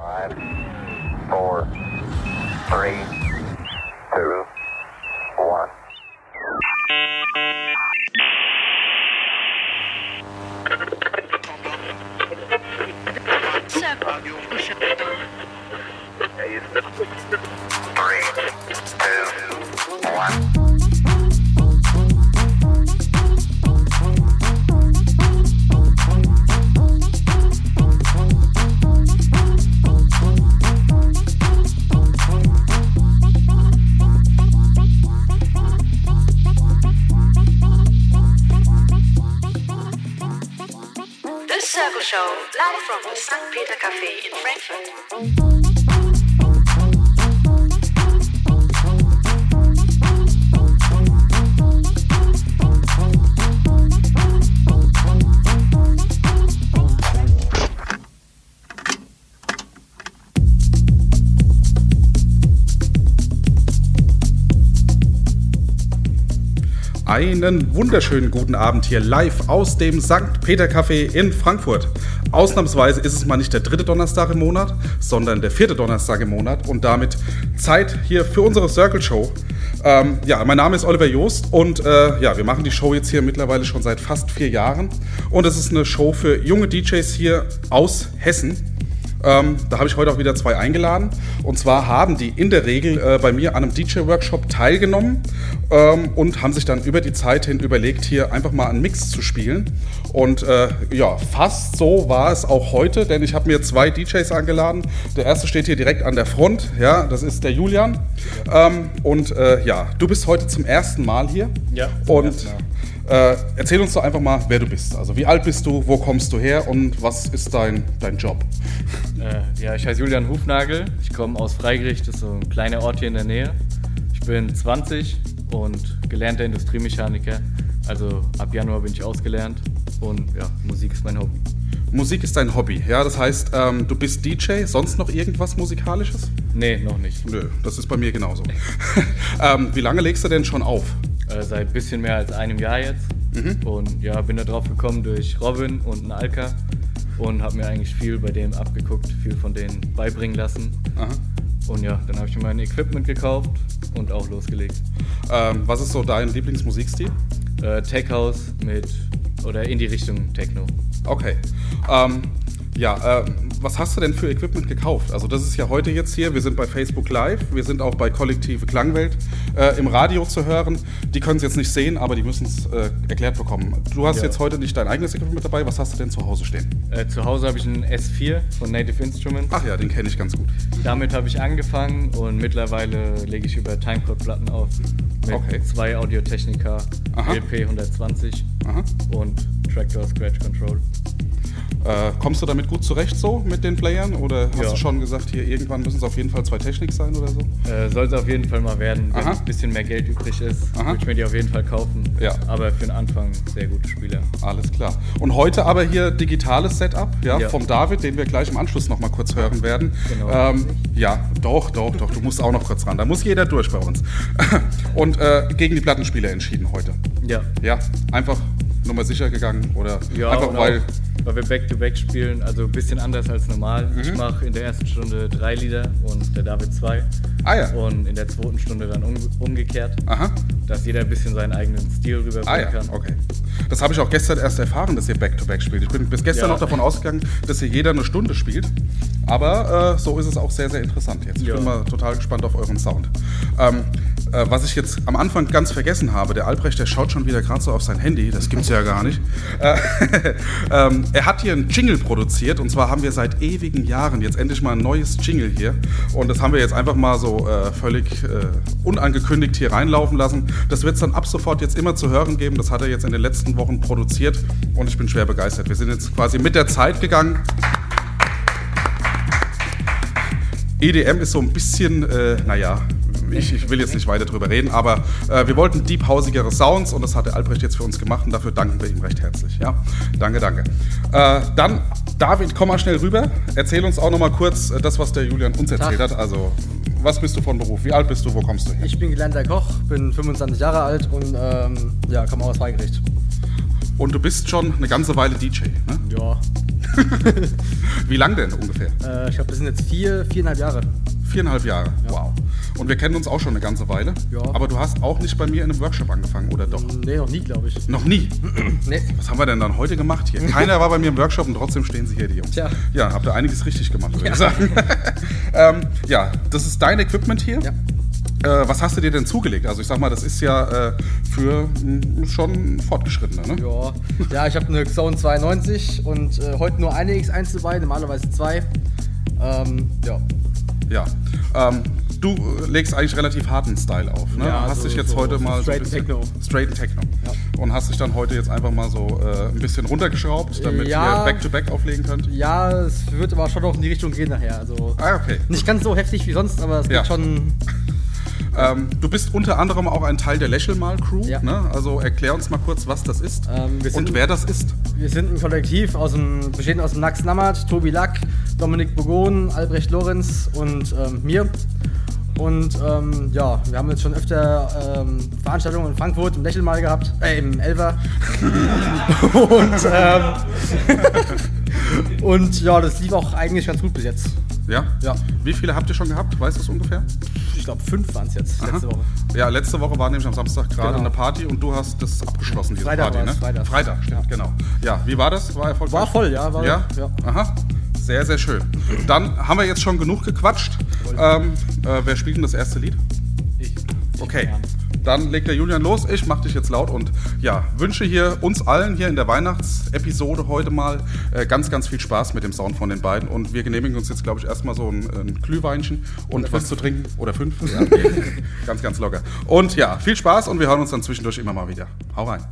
Five, four, three, Einen wunderschönen guten Abend hier live aus dem St. Peter Café in Frankfurt. Ausnahmsweise ist es mal nicht der dritte Donnerstag im Monat, sondern der vierte Donnerstag im Monat und damit Zeit hier für unsere Circle Show. Ähm, ja, mein Name ist Oliver Joost und äh, ja, wir machen die Show jetzt hier mittlerweile schon seit fast vier Jahren und es ist eine Show für junge DJs hier aus Hessen. Ähm, da habe ich heute auch wieder zwei eingeladen. Und zwar haben die in der Regel äh, bei mir an einem DJ-Workshop teilgenommen ähm, und haben sich dann über die Zeit hin überlegt, hier einfach mal einen Mix zu spielen. Und äh, ja, fast so war es auch heute, denn ich habe mir zwei DJs eingeladen. Der erste steht hier direkt an der Front, ja, das ist der Julian. Ähm, und äh, ja, du bist heute zum ersten Mal hier. Ja, Und. Äh, erzähl uns doch einfach mal, wer du bist. Also wie alt bist du, wo kommst du her und was ist dein, dein Job? Äh, ja, ich heiße Julian Hufnagel. Ich komme aus Freigericht, das ist so ein kleiner Ort hier in der Nähe. Ich bin 20 und gelernter Industriemechaniker. Also ab Januar bin ich ausgelernt und ja, Musik ist mein Hobby. Musik ist dein Hobby, ja? Das heißt, ähm, du bist DJ, sonst noch irgendwas Musikalisches? Nee, noch nicht. Nö, das ist bei mir genauso. ähm, wie lange legst du denn schon auf? Äh, seit ein bisschen mehr als einem Jahr jetzt. Und ja, bin da drauf gekommen durch Robin und einen Alka und habe mir eigentlich viel bei denen abgeguckt, viel von denen beibringen lassen. Aha. Und ja, dann habe ich mir mein Equipment gekauft und auch losgelegt. Ähm, was ist so dein Lieblingsmusikstil? Äh, Tech House mit oder in die Richtung Techno. Okay. Ähm, ja, äh, was hast du denn für Equipment gekauft? Also das ist ja heute jetzt hier, wir sind bei Facebook Live, wir sind auch bei Kollektive Klangwelt äh, im Radio zu hören. Die können es jetzt nicht sehen, aber die müssen es äh, erklärt bekommen. Du hast Ja. jetzt heute nicht dein eigenes Equipment dabei, was hast du denn zu Hause stehen? Äh, zu Hause habe ich einen S4 von Native Instruments. Ach ja, den kenne ich ganz gut. Damit habe ich angefangen und mittlerweile lege ich über Timecode-Platten auf mit Okay. zwei Audio-Technica, Aha. LP 120 Aha. und Tractor Scratch Control. Äh, kommst du damit gut zurecht so mit den Playern? Oder hast Ja. du schon gesagt, hier irgendwann müssen es auf jeden Fall zwei Technik sein oder so? Äh, Sollte auf jeden Fall mal werden, wenn ein bisschen mehr Geld übrig ist, Aha. würde ich mir die auf jeden Fall kaufen. Ja. Aber für den Anfang sehr gute Spieler. Alles klar. Und heute aber hier digitales Setup ja, Ja. vom David, den wir gleich im Anschluss noch mal kurz hören werden. Genau. Ähm, ja, doch, doch, doch. Du musst auch noch kurz ran. Da muss jeder durch bei uns. Und äh, gegen die Plattenspieler entschieden heute. Ja. Ja, einfach nur mal sicher gegangen oder Ja, einfach weil. auch, weil wir Back-to-Back spielen, also ein bisschen anders als normal. Mhm. Ich mache in der ersten Stunde drei Lieder und der David zwei. Ah ja. Und in der zweiten Stunde dann um, umgekehrt, Aha. dass jeder ein bisschen seinen eigenen Stil rüberbringen Ah ja, kann. okay. Das habe ich auch gestern erst erfahren, dass ihr Back-to-Back spielt. Ich bin bis gestern Ja. noch davon ausgegangen, dass ihr jeder eine Stunde spielt. Aber äh, so ist es auch sehr, sehr interessant jetzt. Ich Ja. bin mal total gespannt auf euren Sound. Ähm, äh, was ich jetzt am Anfang ganz vergessen habe, der Albrecht, der schaut schon wieder gerade so auf sein Handy, das gibt's ja gar nicht. Äh, ähm, er hat hier einen Jingle produziert und zwar haben wir seit ewigen Jahren jetzt endlich mal ein neues Jingle hier. Und das haben wir jetzt einfach mal so äh, völlig äh, unangekündigt hier reinlaufen lassen. Das wird es dann ab sofort jetzt immer zu hören geben. Das hat er jetzt in den letzten Wochen produziert und ich bin schwer begeistert. Wir sind jetzt quasi mit der Zeit gegangen. EDM ist so ein bisschen, äh, naja, ich, ich will jetzt nicht weiter drüber reden, aber äh, wir wollten deep hausigere Sounds und das hat der Albrecht jetzt für uns gemacht und dafür danken wir ihm recht herzlich. Ja, danke, danke. Äh, dann, David, komm mal schnell rüber. Erzähl uns auch noch mal kurz äh, das, was der Julian uns erzählt hat. Also, was bist du von Beruf? Wie alt bist du? Wo kommst du her? Ich bin gelernter Koch, bin 25 Jahre alt und ähm, ja, komme aus Freigericht. Und du bist schon eine ganze Weile DJ, ne? Ja, Wie lang denn ungefähr? Äh, ich glaube, das sind jetzt vier, viereinhalb Jahre. Viereinhalb Jahre. Wow. Und wir kennen uns auch schon eine ganze Weile. Ja. Aber du hast auch nicht bei mir in einem Workshop angefangen, oder doch? Nee, noch nie, glaube ich. Noch nie. Nee. Was haben wir denn dann heute gemacht hier? Keiner war bei mir im Workshop und trotzdem stehen sie hier, die Jungs. Tja. Ja, habt ihr einiges richtig gemacht, würde Ja. ich sagen. ähm, ja, das ist dein Equipment hier. Ja. Äh, was hast du dir denn zugelegt? Also ich sag mal, das ist ja äh, für mh, schon Fortgeschrittene, ne? Ja, ja ich habe eine Zone 92 und äh, heute nur eine X1 dabei, normalerweise zwei. Ähm, ja. Ja. Ähm, du legst eigentlich relativ harten Style auf, ne? Ja, hast so- dich jetzt so- heute so mal so straight bisschen, Techno. Straight Techno. Ja. Und hast dich dann heute jetzt einfach mal so äh, ein bisschen runtergeschraubt, damit Ja. ihr Back-to-Back auflegen könnt. ja, es wird aber schon auch in die Richtung gehen nachher. Also Ah, okay. nicht ganz so heftig wie sonst, aber es geht schon. Ähm, du bist unter anderem auch ein Teil der Lächelmal-Crew. Ja. Ne? Also erklär uns mal kurz, was das ist Ähm, wir sind- und wer das ist. Wir sind ein Kollektiv aus dem, bestehend aus dem Max Nammert, Tobi Lack, Dominik Bogon, Albrecht Lorenz und ähm, mir. Und ähm, ja, wir haben jetzt schon öfter ähm, Veranstaltungen in Frankfurt im Lächelmal gehabt, äh, im Elver. und, ähm, und ja, das lief auch eigentlich ganz gut bis jetzt. Ja? Ja. Wie viele habt ihr schon gehabt? Weißt du es ungefähr? Ich glaube, fünf waren es jetzt letzte Aha. Woche. Ja, letzte Woche war nämlich am Samstag gerade Genau. eine Party und du hast das abgeschlossen, diese Freitag Party, ne? Freitag. Freitag, stimmt, genau. Ja, wie war das? War erfolgreich? War voll, ja, war- ja? ja. Aha. Sehr, sehr schön. Dann haben wir jetzt schon genug gequatscht. Ähm, äh, wer spielt denn das erste Lied? Ich. Okay. Dann legt der Julian los. Ich mach dich jetzt laut und ja, wünsche hier uns allen hier in der Weihnachtsepisode heute mal äh, ganz, ganz viel Spaß mit dem Sound von den beiden. Und wir genehmigen uns jetzt, glaube ich, erstmal so ein, ein Glühweinchen und was zu trinken. Oder fünf. Ja, okay. ganz, ganz locker. Und ja, viel Spaß und wir hören uns dann zwischendurch immer mal wieder. Hau rein.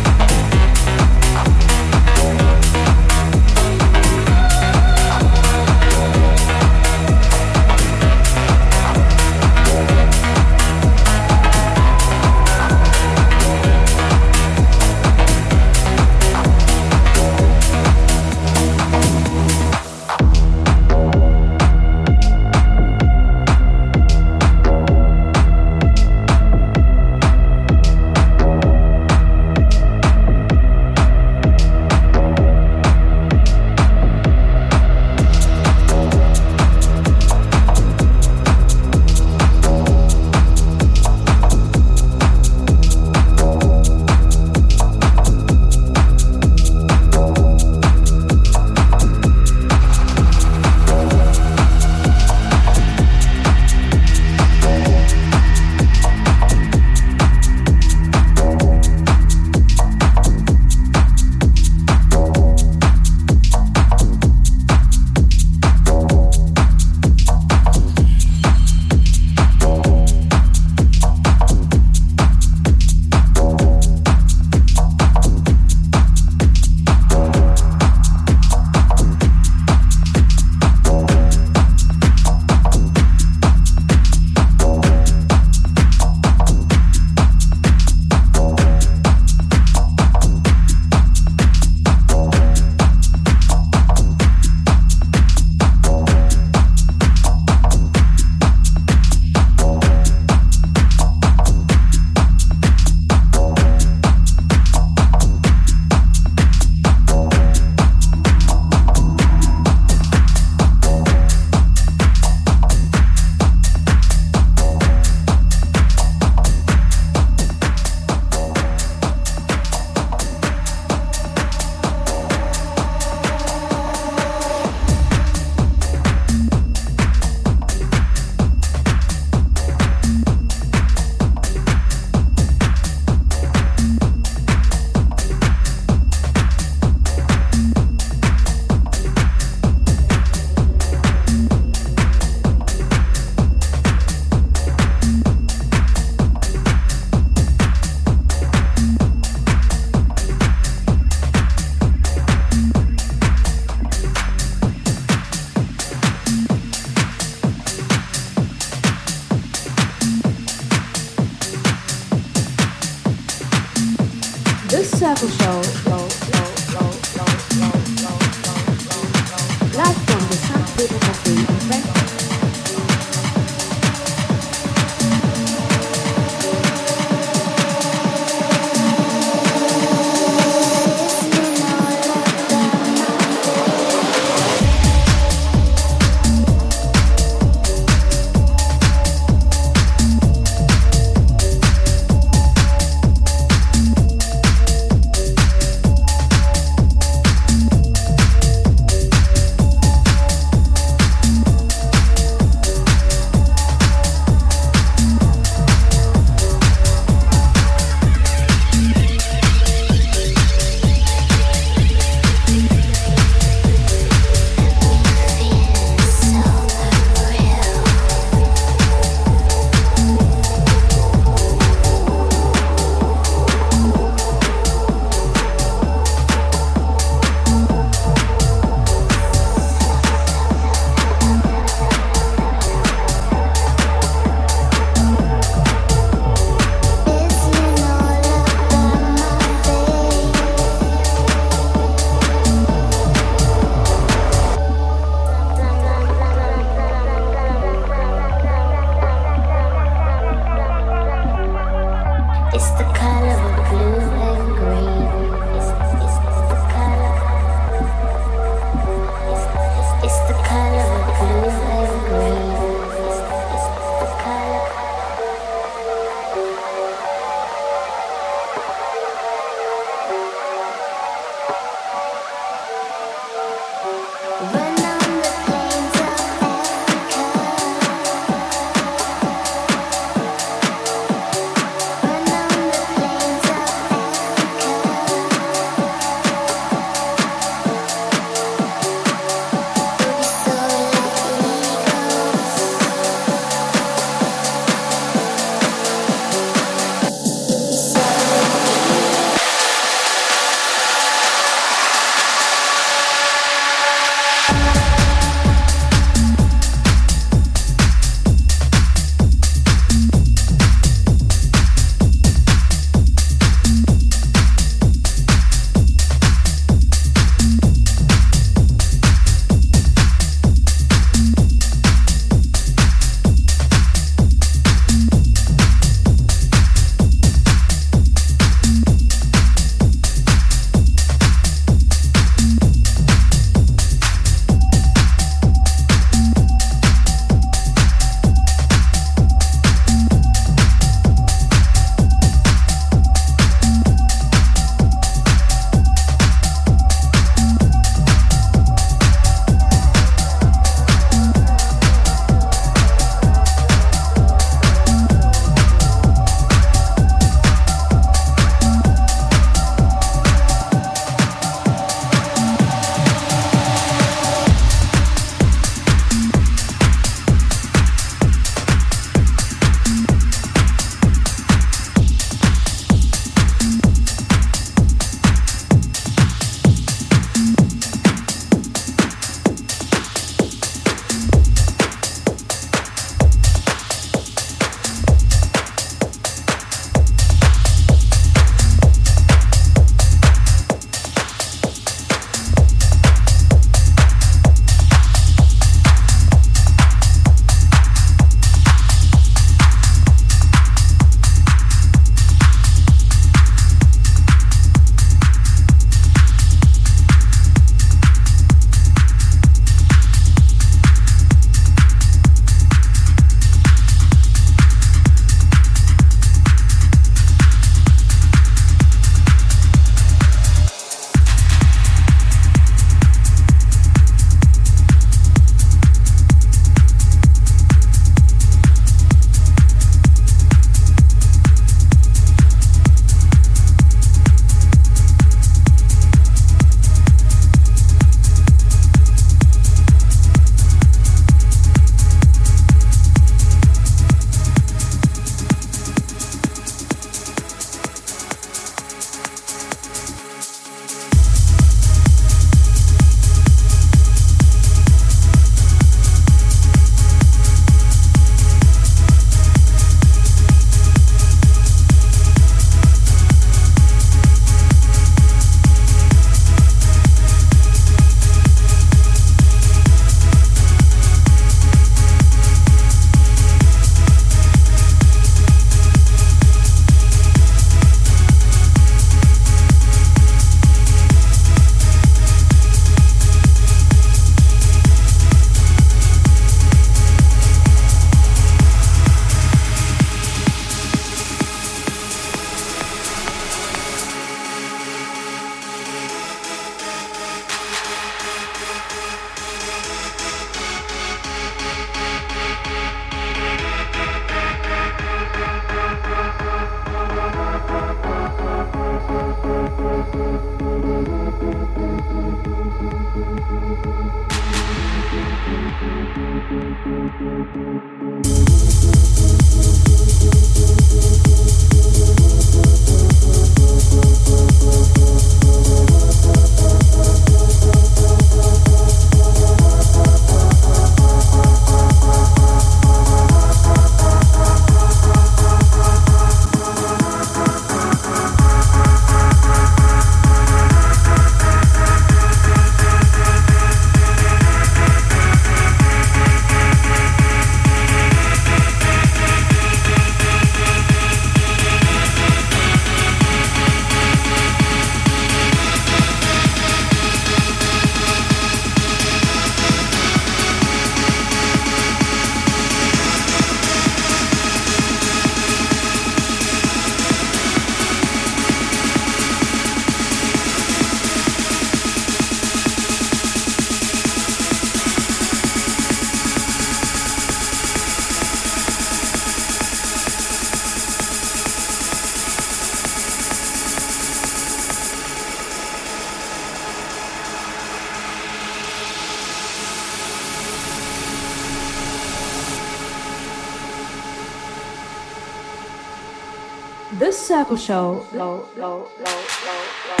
Circle show. Low, low, low,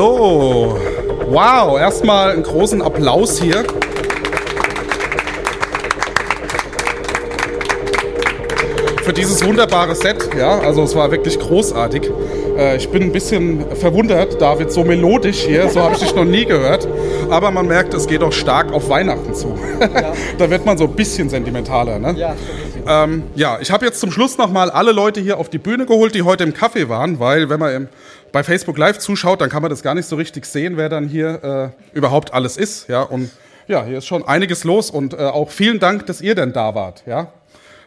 So, wow, erstmal einen großen Applaus hier. Für dieses wunderbare Set, ja, also es war wirklich großartig. Äh, ich bin ein bisschen verwundert, David, so melodisch hier, so habe ich dich noch nie gehört. Aber man merkt, es geht auch stark auf Weihnachten zu. da wird man so ein bisschen sentimentaler, ne? Ja, Ähm, ja, ich habe jetzt zum Schluss nochmal alle Leute hier auf die Bühne geholt, die heute im Café waren, weil wenn man im, bei Facebook Live zuschaut, dann kann man das gar nicht so richtig sehen, wer dann hier äh, überhaupt alles ist. Ja, und ja, hier ist schon einiges los und äh, auch vielen Dank, dass ihr denn da wart. Ja,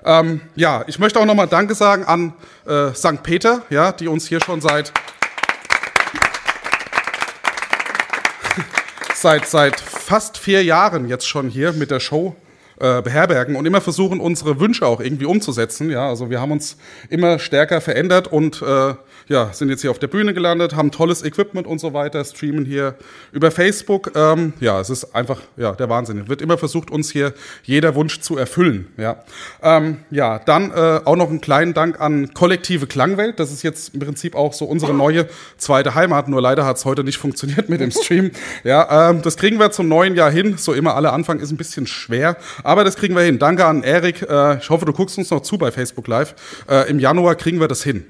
ähm, ja ich möchte auch nochmal Danke sagen an äh, St. Peter, ja, die uns hier schon seit seit, seit fast vier Jahren jetzt schon hier mit der Show äh, beherbergen und immer versuchen, unsere Wünsche auch irgendwie umzusetzen. Ja, also wir haben uns immer stärker verändert und äh, ja, sind jetzt hier auf der Bühne gelandet, haben tolles Equipment und so weiter, streamen hier über Facebook. Ähm, ja, es ist einfach ja, der Wahnsinn. Es wird immer versucht, uns hier jeder Wunsch zu erfüllen. Ja, ähm, ja dann äh, auch noch einen kleinen Dank an Kollektive Klangwelt. Das ist jetzt im Prinzip auch so unsere neue zweite Heimat. Nur leider hat es heute nicht funktioniert mit dem Stream. Ja, ähm, das kriegen wir zum neuen Jahr hin. So immer alle Anfang ist ein bisschen schwer, aber das kriegen wir hin. Danke an Erik. Äh, ich hoffe, du guckst uns noch zu bei Facebook Live. Äh, Im Januar kriegen wir das hin.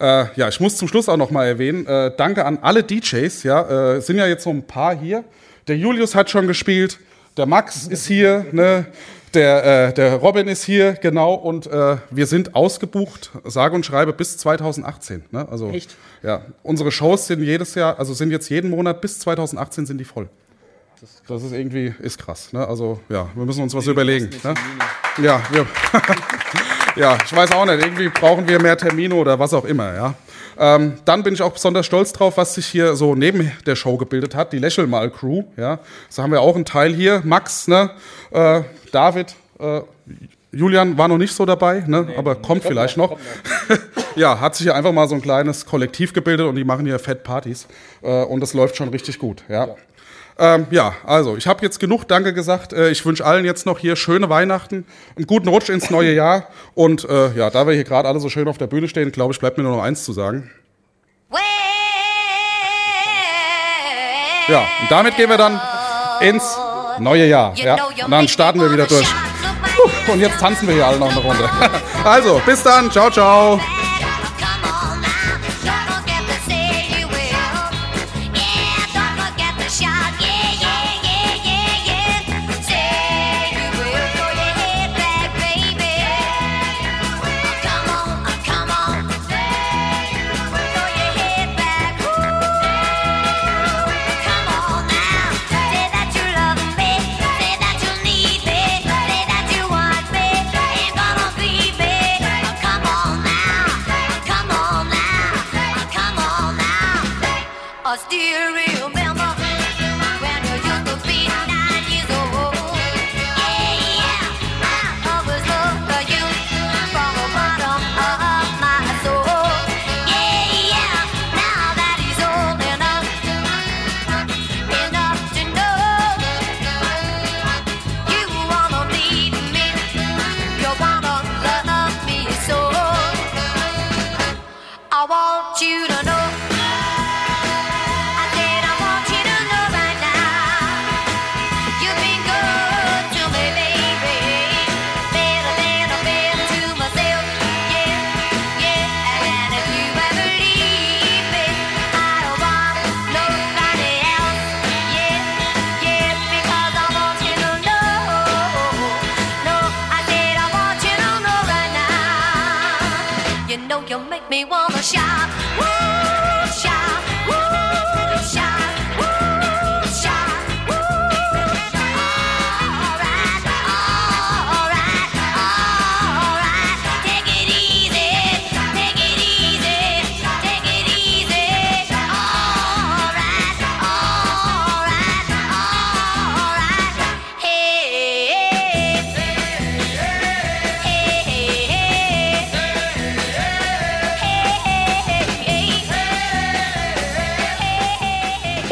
Äh, ja, ich muss zum Schluss auch noch mal erwähnen, äh, danke an alle DJs, ja, äh, sind ja jetzt so ein paar hier. Der Julius hat schon gespielt, der Max ist hier, ne? Der, äh, der Robin ist hier, genau, und äh, wir sind ausgebucht, sage und schreibe, bis 2018. Ne? Also, Echt? Ja, unsere Shows sind jedes Jahr, also sind jetzt jeden Monat bis 2018 sind die voll. Das ist irgendwie, ist krass. Ne? Also, ja, wir müssen uns was überlegen. Ne? Ja, wir, ja, ich weiß auch nicht, irgendwie brauchen wir mehr Termine oder was auch immer, ja. Ähm, dann bin ich auch besonders stolz drauf, was sich hier so neben der Show gebildet hat, die Lächel mal Crew, ja. So haben wir auch einen Teil hier, Max, ne, äh, David, äh, Julian war noch nicht so dabei, ne, aber kommt vielleicht noch. ja, hat sich hier einfach mal so ein kleines Kollektiv gebildet und die machen hier Fett Partys äh, und das läuft schon richtig gut, ja. Ähm, ja, also ich habe jetzt genug Danke gesagt. Äh, ich wünsche allen jetzt noch hier schöne Weihnachten, einen guten Rutsch ins neue Jahr. Und äh, ja, da wir hier gerade alle so schön auf der Bühne stehen, glaube ich, bleibt mir nur noch eins zu sagen. Ja, und damit gehen wir dann ins neue Jahr. Ja, und dann starten wir wieder durch. Und jetzt tanzen wir hier alle noch eine Runde. Also, bis dann. Ciao, ciao.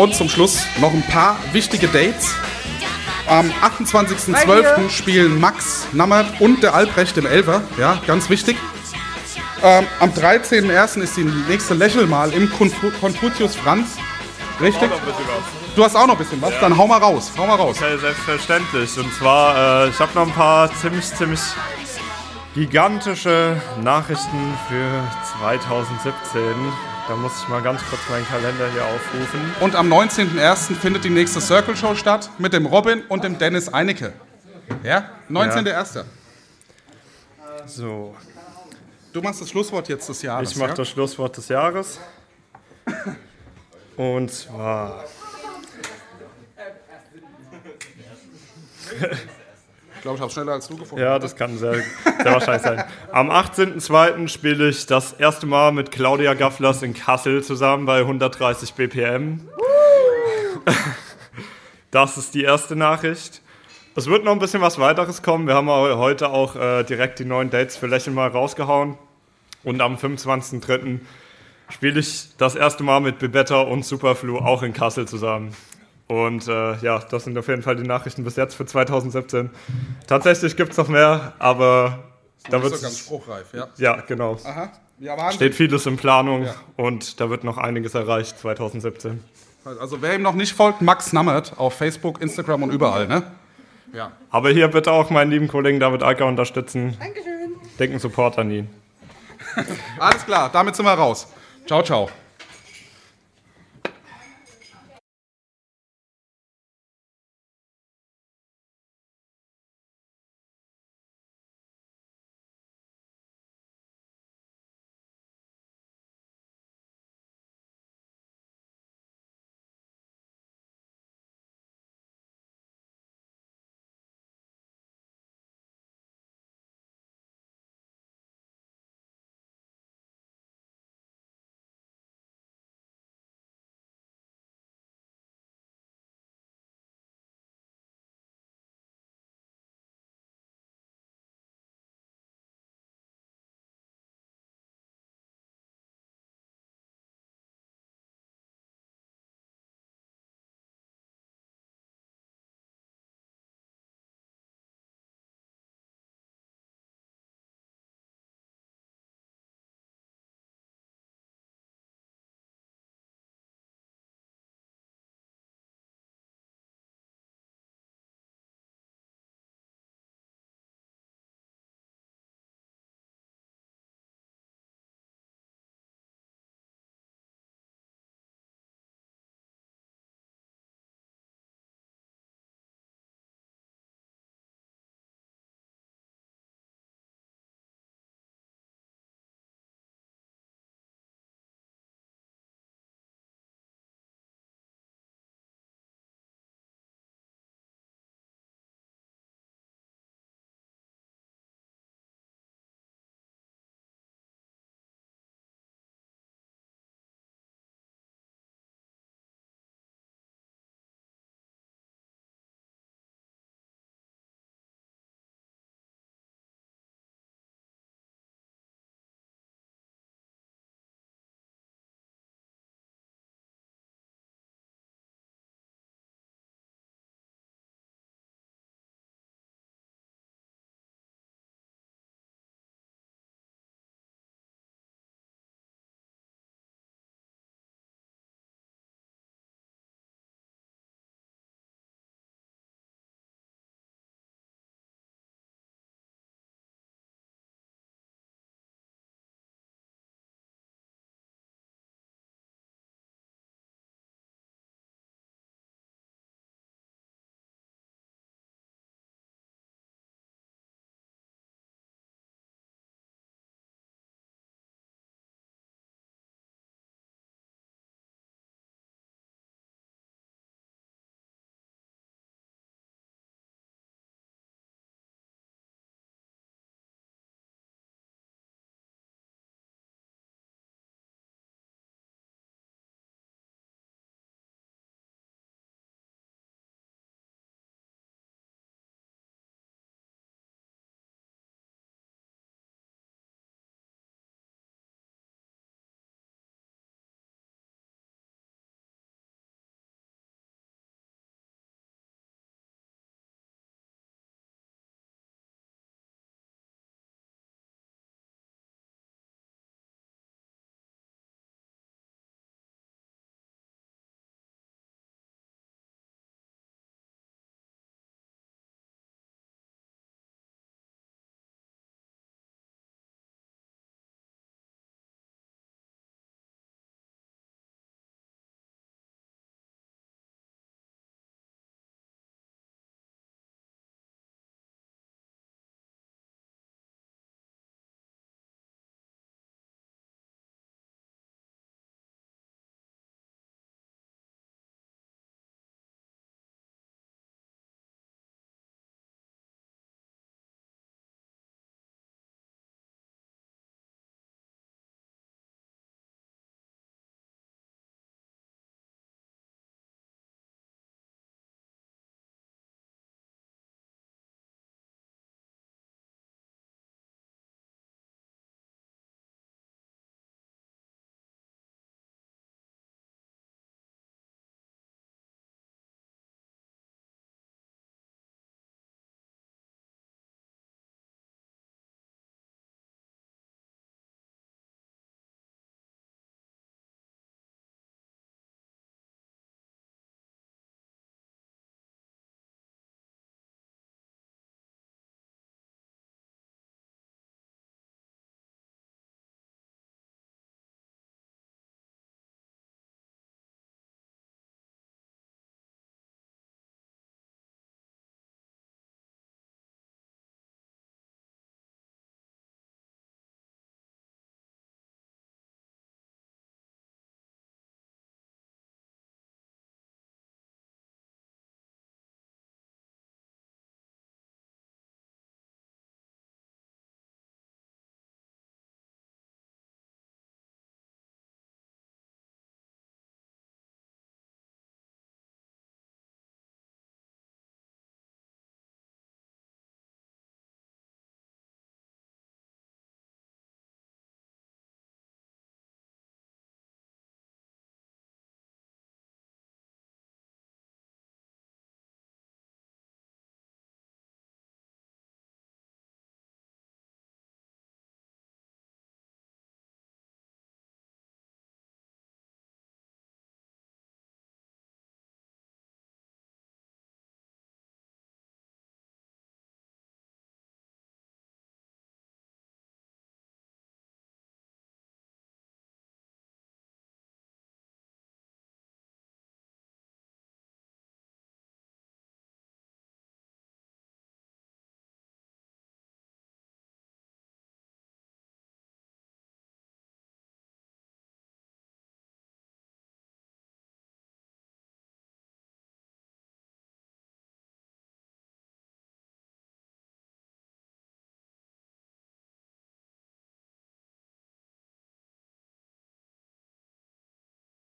Und zum Schluss noch ein paar wichtige Dates. Am 28.12. spielen Max Nammert und der Albrecht im Elfer. Ja, ganz wichtig. Ähm, am 13.01. ist die nächste Lächelmal im Konfu- Konfuzius Franz. Richtig? Auch noch ein bisschen was. Du hast auch noch ein bisschen was? Dann hau mal raus. Hau mal raus. Okay, selbstverständlich. Und zwar, äh, ich habe noch ein paar ziemlich, ziemlich gigantische Nachrichten für 2017. Da muss ich mal ganz kurz meinen Kalender hier aufrufen. Und am 19.01. findet die nächste Circle Show statt mit dem Robin und dem Dennis Einecke. Ja? 19.01. So, Du machst das Schlusswort jetzt des Jahres. ich mache ja? das Schlusswort des Jahres. Und zwar, Ich glaube, ich habe schneller als du gefunden. ja, das kann sehr, sehr wahrscheinlich sein. Am 18.02. spiele ich das erste Mal mit Claudia Gafflers in Kassel zusammen bei 130 BPM. Das ist die erste Nachricht. Es wird noch ein bisschen was weiteres kommen. Wir haben heute auch äh, direkt die neuen Dates für Lächeln mal rausgehauen. Und am 25.03. spiele ich das erste Mal mit Bebetta und Superflu auch in Kassel zusammen. Und äh, ja, das sind auf jeden Fall die Nachrichten bis jetzt für 2017. Tatsächlich gibt es noch mehr, aber da Das wird ist so ganz spruchreif, ja. ja, genau. Aha. Ja, Wahnsinn. Steht vieles in Planung Ja. und da wird noch einiges erreicht 2017. Also wer ihm noch nicht folgt, Max Nammert auf Facebook, Instagram und überall, ne? Ja. Aber hier bitte auch meinen lieben Kollegen David Alker unterstützen. Dankeschön. Denken Support an ihn. Alles klar, damit sind wir raus. Ciao, ciao.